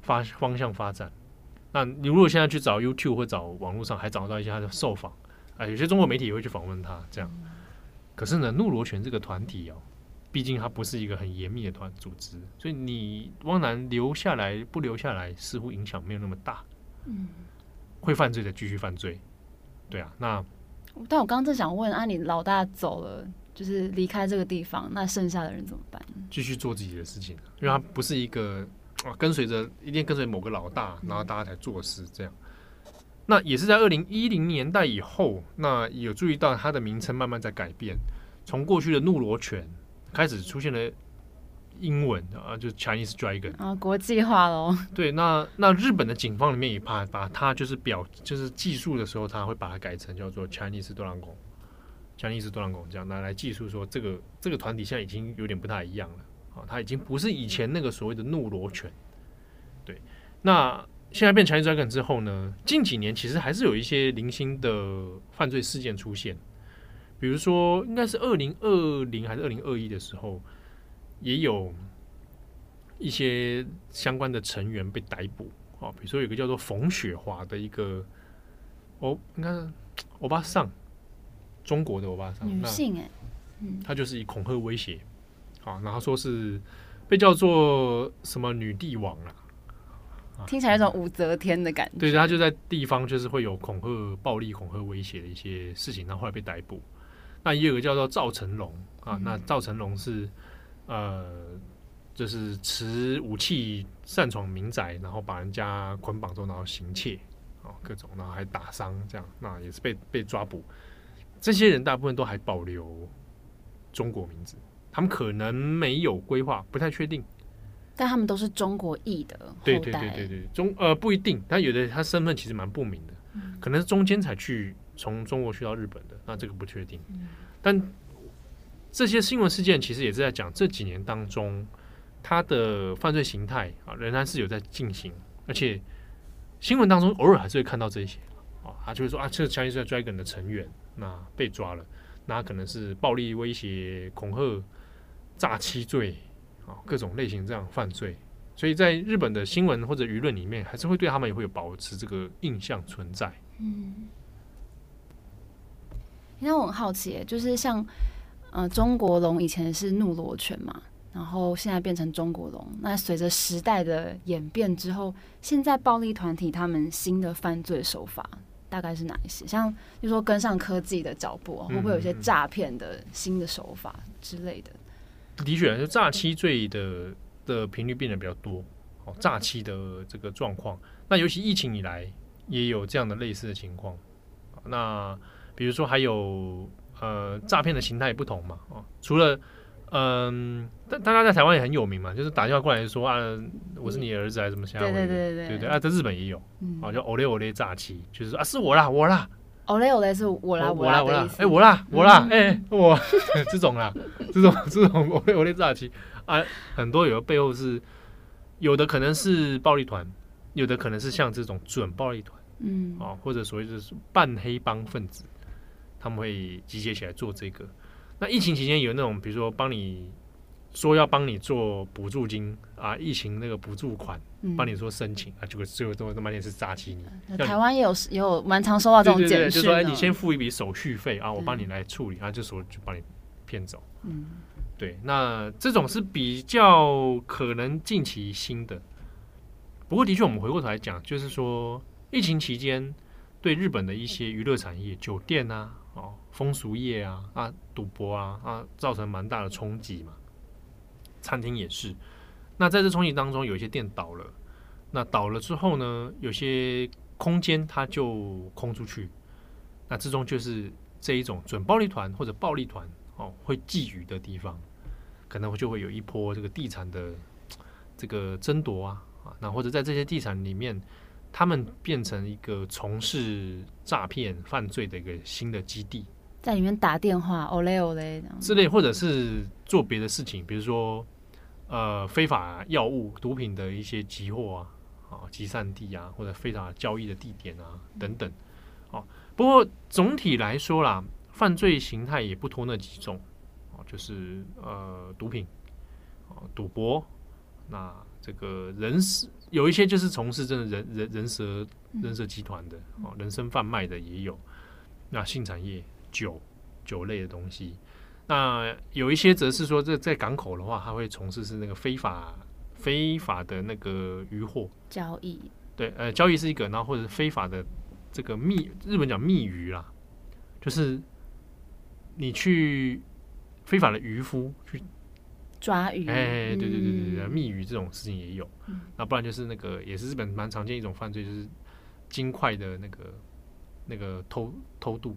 发方向发展。那你如果现在去找 YouTube 或找网络上，还找到一些他的受访，啊，有些中国媒体也会去访问他这样。可是呢，怒螺旋这个团体哦，毕竟它不是一个很严密的团组织，所以你汪楠留下来不留下来，似乎影响没有那么大。嗯，会犯罪的继续犯罪。对啊，那但我刚刚正想问啊，你老大走了，就是离开这个地方，那剩下的人怎么办？继续做自己的事情，因为他不是一个啊，跟随着一定跟随某个老大，然后大家才做事这样。那也是在二零一零年代以后，那有注意到他的名称慢慢在改变，从过去的怒罗拳开始出现了。英文啊，就是 Chinese Dragon 啊，国际化喽。对，那那日本的警方里面也怕把它就是表就是技术的时候，他会把它改成叫做 Chinese 多朗贡，Chinese 多朗贡这样拿来记述说这个这个团体现在已经有点不太一样了啊，他已经不是以前那个所谓的怒罗拳。对，那现在变 Chinese Dragon 之后呢，近几年其实还是有一些零星的犯罪事件出现，比如说应该是二零二零还是二零二一的时候。也有一些相关的成员被逮捕啊，比如说有个叫做冯雪华的一个，哦，应该是欧巴桑，中国的欧巴桑，女性哎，她就是以恐吓威胁，啊，然后说是被叫做什么女帝王啊，听起来有种武则天的感觉。对，他就在地方就是会有恐吓、暴力恐吓威胁的一些事情，然后后来被逮捕。那也有个叫做赵成龙啊，那赵成龙是。呃，就是持武器擅闯民宅，然后把人家捆绑之后，然后行窃啊，各种，然后还打伤，这样，那也是被被抓捕。这些人大部分都还保留中国名字，他们可能没有规划，不太确定。但他们都是中国裔的。对对对对对，中呃不一定，但有的他身份其实蛮不明的，嗯、可能是中间才去从中国去到日本的，那这个不确定。嗯、但这些新闻事件其实也是在讲这几年当中，他的犯罪形态啊仍然是有在进行，而且新闻当中偶尔还是会看到这些啊，他就会说啊，这个 Chinese Dragon 的成员那被抓了，那可能是暴力威胁、恐吓、诈欺罪啊，各种类型这样犯罪，所以在日本的新闻或者舆论里面，还是会对他们也会有保持这个印象存在。嗯，那我很好奇，就是像。呃，中国龙以前是怒罗犬嘛，然后现在变成中国龙。那随着时代的演变之后，现在暴力团体他们新的犯罪手法大概是哪一些？像就说跟上科技的脚步，会不会有一些诈骗的新的手法之类的？的确，就诈欺罪的的频率变得比较多，哦，诈欺的这个状况。那尤其疫情以来，也有这样的类似的情况。那比如说还有。呃，诈骗的形态不同嘛，哦，除了嗯，大、呃、大家在台湾也很有名嘛，就是打电话过来说啊，我是你儿子还是什么相关的，对对对对对对啊，在日本也有，嗯、啊，叫欧雷欧雷诈欺，就是说啊，是我啦，我啦，欧雷欧雷是我啦，我啦，我啦，哎，我啦，我啦，哎，我 *laughs* 这种啦，这种 *laughs* 这种欧雷欧雷诈欺啊，很多有的背后是有的可能是暴力团，有的可能是像这种准暴力团，嗯，啊，或者所谓就是半黑帮分子。他们会集结起来做这个。那疫情期间有那种，比如说帮你说要帮你做补助金啊，疫情那个补助款，帮你说申请啊，结果最后都他妈的是诈欺你。台湾也有也有蛮常收到这种简讯，就是说哎，你先付一笔手续费啊，我帮你来处理，然后这时候就帮你骗走。嗯，对，那这种是比较可能近期新的。不过的确，我们回过头来讲，就是说疫情期间对日本的一些娱乐产业、酒店啊、哦风俗业啊、啊赌博啊啊造成蛮大的冲击嘛。餐厅也是。那在这冲击当中，有一些店倒了。那倒了之后呢，有些空间它就空出去。那之中就是这一种准暴力团或者暴力团哦，会觊觎的地方，可能就会有一波这个地产的这个争夺啊啊，那或者在这些地产里面，他们变成一个从事诈骗犯罪的一个新的基地，在里面打电话哦嘞哦嘞之类，或者是做别的事情，比如说呃非法药物、毒品的一些集货啊。啊，集散地啊，或者非法交易的地点啊，等等。哦，不过总体来说啦，犯罪形态也不脱那几种。哦，就是呃，毒品，哦，赌博，那这个人是有一些就是从事真的人人人蛇人蛇集团的，哦，人身贩卖的也有。那性产业，酒酒类的东西。那有一些则是说，这在港口的话，他会从事是那个非法。非法的那个渔获交易，对，呃，交易是一个，然后或者非法的这个密，日本讲密渔啦，就是你去非法的渔夫去抓鱼，哎，对对对对对，密鱼这种事情也有，嗯、那不然就是那个也是日本蛮常见一种犯罪，就是金块的那个那个偷偷渡。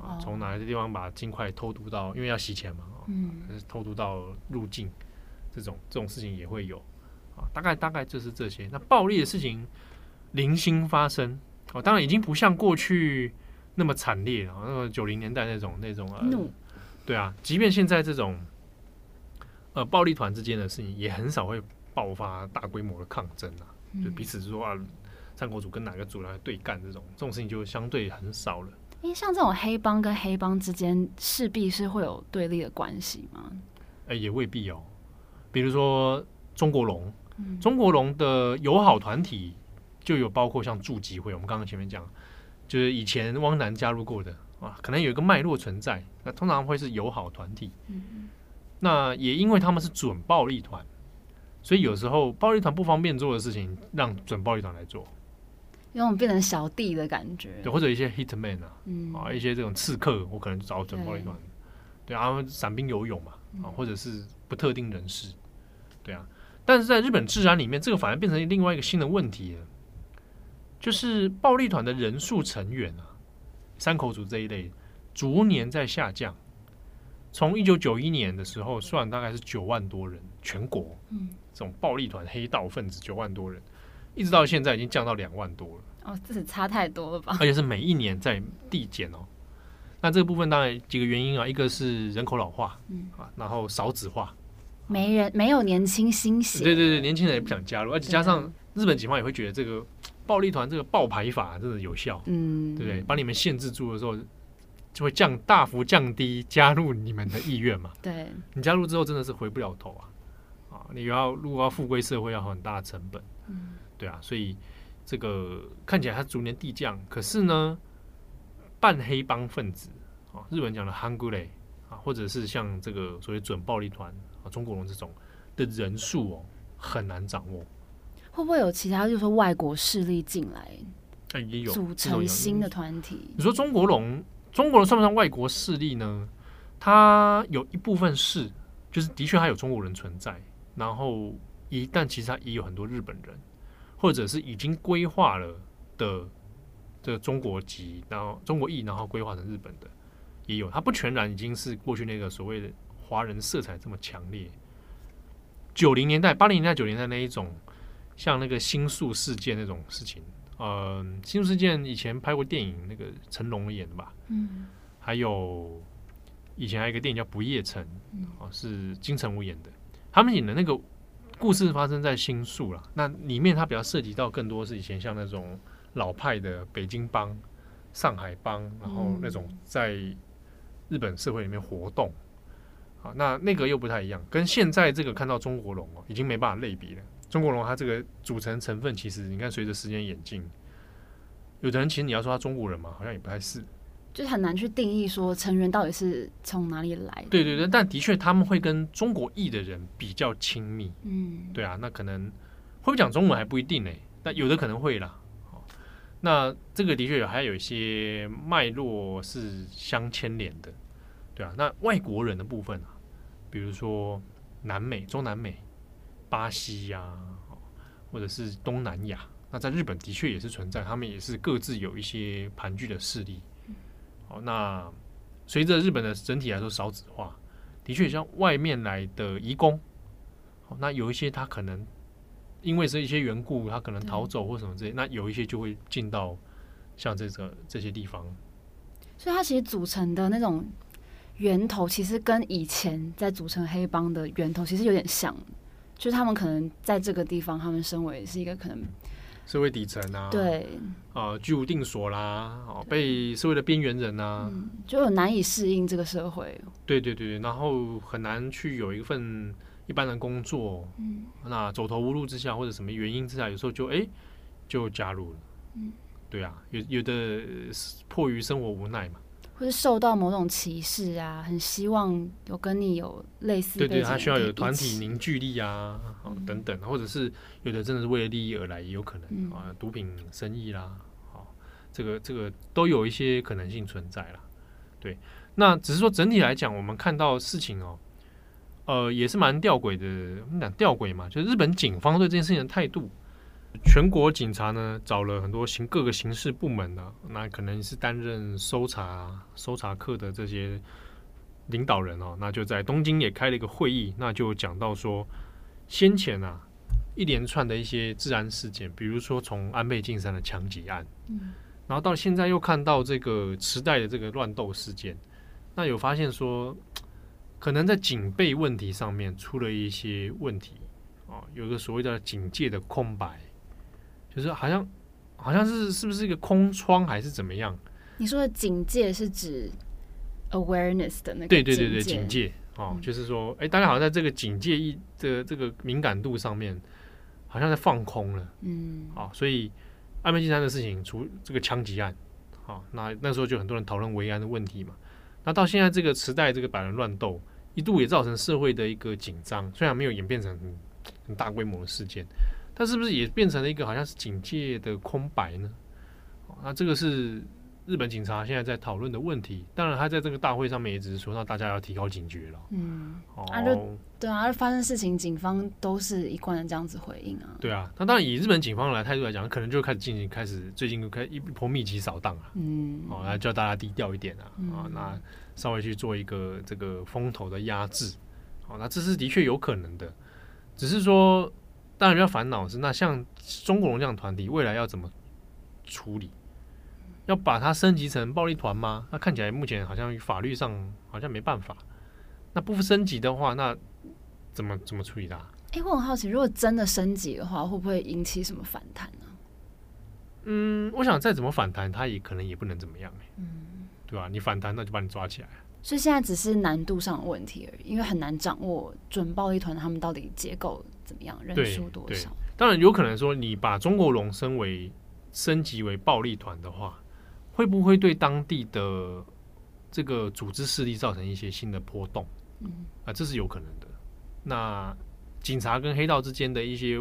啊，从哪个地方把金块偷渡到，因为要洗钱嘛，嗯，偷渡到入境。这种这种事情也会有。啊，大概大概就是这些。那暴力的事情零星发生。哦，当然已经不像过去那么惨烈了，那个九零年代那种那种啊对啊，即便现在这种呃暴力团之间的事情也很少会爆发大规模的抗争啊，就彼此说啊，三国组跟哪个组来对干这种这种事情就相对很少了。因为像这种黑帮跟黑帮之间势必是会有对立的关系吗？哎，也未必哦。比如说中国龙，中国龙的友好团体就有包括像驻吉会，我们刚刚前面讲，就是以前汪楠加入过的啊，可能有一个脉络存在。那通常会是友好团体，那也因为他们是准暴力团，所以有时候暴力团不方便做的事情，让准暴力团来做，因为我们变成小弟的感觉。对，或者一些 hitman 啊，啊，一些这种刺客，我可能找准暴力团。对啊，散兵游泳嘛，啊，或者是不特定人士。对啊，但是在日本治安里面，这个反而变成另外一个新的问题了，就是暴力团的人数成员啊，山口组这一类逐年在下降。从一九九一年的时候算，大概是九万多人，全国，嗯，这种暴力团黑道分子九万多人，一直到现在已经降到两万多了。哦，这是差太多了吧？而且是每一年在递减哦。那这个部分当然几个原因啊，一个是人口老化，嗯啊，然后少子化。没人，没有年轻新血。对对对，年轻人也不想加入，而且加上日本警方也会觉得这个暴力团这个爆牌法真的有效，嗯，对不对？把你们限制住的时候，就会降大幅降低加入你们的意愿嘛。对，你加入之后真的是回不了头啊！啊，你要如果要复归社会，要很大的成本。嗯，对啊，所以这个看起来它逐年递降，可是呢，半黑帮分子啊，日本讲的半グレ啊，或者是像这个所谓准暴力团。啊，中国龙这种的人数哦，很难掌握。会不会有其他，就是说外国势力进来？哎，也有组成新的团体。你说中国龙，中国人算不算外国势力呢？它有一部分是，就是的确还有中国人存在。然后一旦其实它也有很多日本人，或者是已经规划了的这个中国籍，然后中国裔，然后规划成日本的也有。它不全然已经是过去那个所谓的。华人色彩这么强烈，九零年代、八零年代、九零年代那一种，像那个新宿事件那种事情，呃，新宿事件以前拍过电影，那个成龙演的吧，嗯，还有以前还有一个电影叫《不夜城》，啊，是金城武演的，他们演的那个故事发生在新宿了，那里面它比较涉及到更多是以前像那种老派的北京帮、上海帮，然后那种在日本社会里面活动。啊，那那个又不太一样，跟现在这个看到中国龙哦，已经没办法类比了。中国龙它这个组成成分，其实你看随着时间演进，有的人其实你要说他中国人嘛，好像也不太是。就是很难去定义说成员到底是从哪里来的。对对对，但的确他们会跟中国裔的人比较亲密。嗯，对啊，那可能会不会讲中文还不一定呢，但有的可能会啦。那这个的确有还有一些脉络是相牵连的，对啊。那外国人的部分啊，比如说南美、中南美、巴西呀、啊，或者是东南亚，那在日本的确也是存在，他们也是各自有一些盘踞的势力。好，那随着日本的整体来说少子化，的确像外面来的移工，好，那有一些他可能。因为是一些缘故，他可能逃走或什么之类，那有一些就会进到像这个这些地方。所以它其实组成的那种源头，其实跟以前在组成黑帮的源头其实有点像，就是他们可能在这个地方，他们身为是一个可能社会底层啊，对，啊、呃，居无定所啦，哦，被社会的边缘人啊、嗯，就很难以适应这个社会。对对对，然后很难去有一份。一般的工作，嗯，那走投无路之下，或者什么原因之下，有时候就哎、欸，就加入了，嗯，对啊，有有的迫于生活无奈嘛，或是受到某种歧视啊，很希望有跟你有类似的，对对，他需要有团体凝聚力啊，嗯、等等，或者是有的真的是为了利益而来，也有可能、嗯、啊，毒品生意啦，好，这个这个都有一些可能性存在啦，对，那只是说整体来讲，我们看到事情哦。呃，也是蛮吊诡的。我们讲吊诡嘛，就是日本警方对这件事情的态度。全国警察呢，找了很多刑各个刑事部门的，那可能是担任搜查搜查课的这些领导人哦，那就在东京也开了一个会议，那就讲到说，先前啊一连串的一些治安事件，比如说从安倍晋三的枪击案，嗯，然后到现在又看到这个时代的这个乱斗事件，那有发现说。可能在警备问题上面出了一些问题啊，有个所谓的警戒的空白，就是好像好像是是不是一个空窗还是怎么样？你说的警戒是指 awareness 的那个？对对对对，警戒哦，就是说，哎，大家好像在这个警戒一的这个敏感度上面，好像在放空了，嗯，啊，所以安倍晋三的事情，除这个枪击案，哦，那那时候就很多人讨论维安的问题嘛，那到现在这个时代，这个百人乱斗。一度也造成社会的一个紧张，虽然没有演变成很，很大规模的事件，但是不是也变成了一个好像是警戒的空白呢？那这个是日本警察现在在讨论的问题。当然，他在这个大会上面也只是说让大家要提高警觉了。嗯，哦，啊对啊，发生事情，警方都是一贯的这样子回应啊。对啊，那当然以日本警方来态度来讲，可能就开始进行开始最近就开始一波密集扫荡啊。嗯，哦，来叫大家低调一点啊。啊、那。稍微去做一个这个风头的压制，好，那这是的确有可能的，只是说，当然比较烦恼是，那像中国龙这样团体未来要怎么处理？要把它升级成暴力团吗？那看起来目前好像法律上好像没办法。那不升级的话，那怎么怎么处理它？哎、欸，我很好奇，如果真的升级的话，会不会引起什么反弹呢？嗯，我想再怎么反弹，它也可能也不能怎么样、欸。嗯。对吧？你反弹，那就把你抓起来。所以现在只是难度上的问题而已，因为很难掌握准暴力团他们到底结构怎么样，人数多少。当然有可能说，你把中国龙升为升级为暴力团的话，会不会对当地的这个组织势力造成一些新的波动？嗯，啊，这是有可能的。那警察跟黑道之间的一些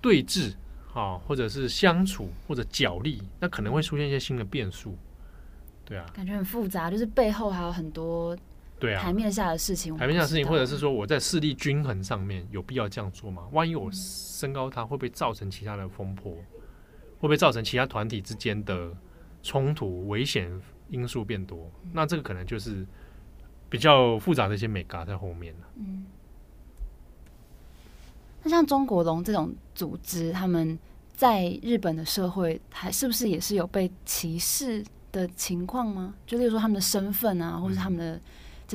对峙。啊，或者是相处，或者角力，那可能会出现一些新的变数，对啊，感觉很复杂，就是背后还有很多对啊台面下的事情，台面下的事情，或者是说我在势力均衡上面有必要这样做吗？万一我升高它，会不会造成其他的风波？会不会造成其他团体之间的冲突、危险因素变多？那这个可能就是比较复杂的一些眉角在后面了。嗯。那像中国龙这种组织，他们在日本的社会还是不是也是有被歧视的情况吗？就例如说他们的身份啊，或者他们的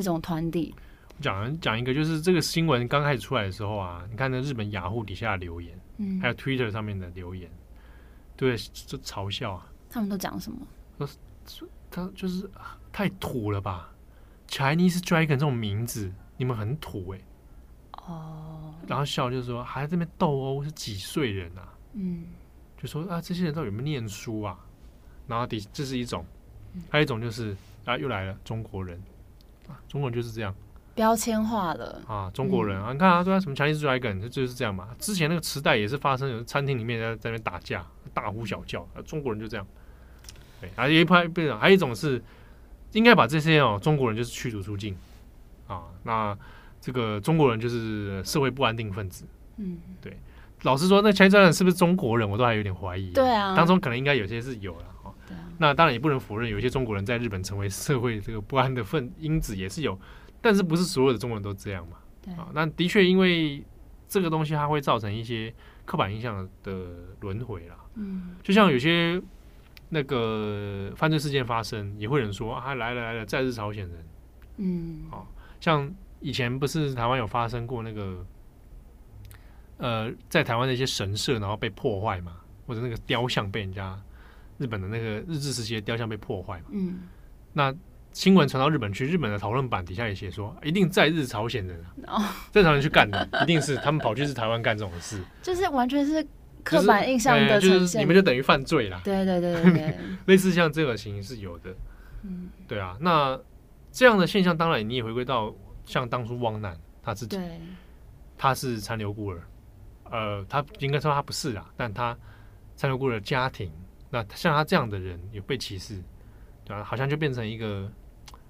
这种团体。讲讲一个，就是这个新闻刚开始出来的时候啊，你看那日本雅虎底下的留言，嗯，还有 Twitter 上面的留言，对，就嘲笑啊。他们都讲什么？说他就是太土了吧，Chinese Dragon 这种名字，你们很土哎、欸。哦，然后笑就是说，还在这边斗殴是几岁人啊？嗯，就说啊，这些人到底有没有念书啊？然后底这是一种，还有一种就是啊，又来了中国人啊，中国人就是这样标签化了啊，中国人啊，你看啊，对啊，什么 Chinese Dragon 就就是这样嘛。之前那个磁带也是发生，有餐厅里面在在那边打架，大呼小叫，啊，中国人就这样。对，还有一派不还有一种是应该把这些哦，中国人就是驱逐出境啊，那这个中国人就是社会不安定分子。嗯，对。老实说，那 Chinese Dragon 是不是中国人，我都还有点怀疑。对啊，当中可能应该有些是有了。那当然也不能否认，有一些中国人在日本成为社会这个不安的分因子也是有，但是不是所有的中国人都这样嘛？对啊。那的确，因为这个东西它会造成一些刻板印象的轮回啦。嗯。就像有些那个犯罪事件发生，也会有人说啊，来了来了，在日朝鲜人。嗯。好，像以前不是台湾有发生过那个。呃，在台湾的一些神社，然后被破坏嘛，或者那个雕像被人家日本的那个日治时期的雕像被破坏嘛。嗯。那新闻传到日本去，日本的讨论版底下也写说，一定在日朝鲜人啊，正常人去干的，一定是他们跑去是台湾干这种事，就是完全是刻板印象的呈现，就是就是你们就等于犯罪啦。对对对对对，*laughs* 类似像这个情形是有的。嗯，对啊，那这样的现象，当然你也回归到像当初汪楠他自己，他是残留孤儿。呃，他应该说他不是啊，但他参与过的家庭，那像他这样的人有被歧视，对吧、啊？好像就变成一个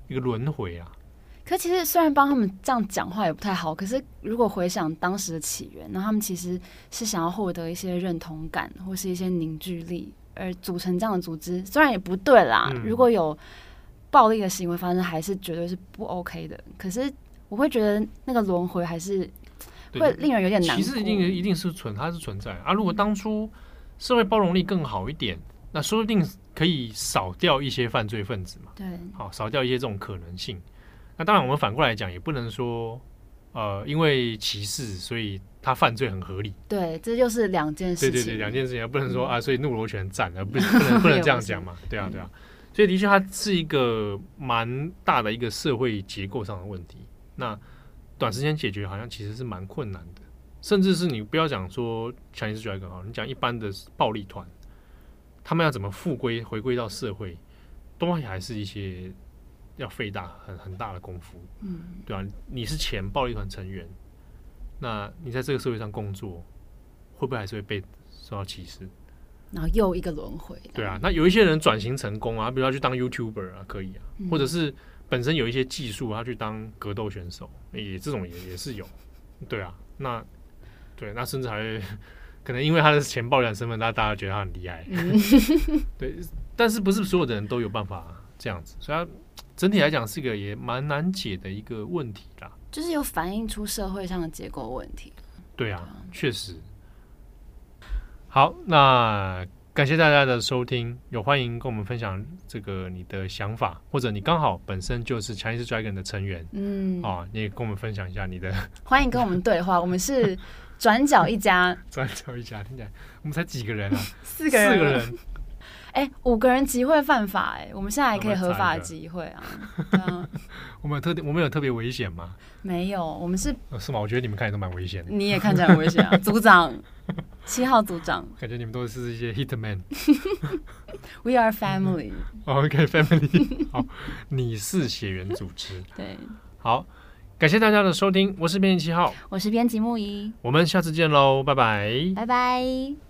一个轮回啊。可其实虽然帮他们这样讲话也不太好，可是如果回想当时的起源，那他们其实是想要获得一些认同感或是一些凝聚力，而组成这样的组织，虽然也不对啦。嗯、如果有暴力的行为发生，还是绝对是不 OK 的。可是我会觉得那个轮回还是。会令人有点难过。其实一定一定是存，它是存在啊。如果当初社会包容力更好一点，那说不定可以少掉一些犯罪分子嘛。对，好，少掉一些这种可能性。那当然，我们反过来讲，也不能说呃，因为歧视，所以他犯罪很合理。对，这就是两件事情。对对对，两件事情，不能说啊，所以怒罗权赞，而不 *laughs* 不能不能这样讲嘛。对啊对啊，所以的确，它是一个蛮大的一个社会结构上的问题。那。短时间解决好像其实是蛮困难的，甚至是你不要讲说 Chinese Dragon 好，你讲一般的暴力团，他们要怎么复归回归到社会，都还是一些要费大很很大的功夫，嗯，对啊，你是前暴力团成员，那你在这个社会上工作，会不会还是会被受到歧视？然后又一个轮回，对啊，那有一些人转型成功啊，比如他去当 YouTuber 啊，可以啊，嗯、或者是。本身有一些技术，他去当格斗选手，也这种也也是有，对啊，那对，那甚至还会可能因为他的钱暴力身份，那大家觉得他很厉害，*laughs* 对，但是不是所有的人都有办法这样子，所以他整体来讲是一个也蛮难解的一个问题啦，就是有反映出社会上的结构问题，对啊，确实，好，那。感谢大家的收听，有欢迎跟我们分享这个你的想法，或者你刚好本身就是 Chinese Dragon 的成员，嗯，啊、哦，你也跟我们分享一下你的。欢迎跟我们对话，我们是转角一家，*laughs* 转角一家，听起来我们才几个人啊？*laughs* 四个人，四个人。哎、欸，五个人集会犯法哎、欸，我们现在还可以合法集会啊？啊我们有特别，我们有特别危险吗？没有，我们是。是吗？我觉得你们看起来都蛮危险的。你也看起来很危险啊，*laughs* 组长。七号组长，感觉你们都是一些 hitman。We are family。OK，family。好，你是血缘组织。对，好，感谢大家的收听，我是编辑七号，我是编辑木仪，我们下次见喽，拜拜，拜拜。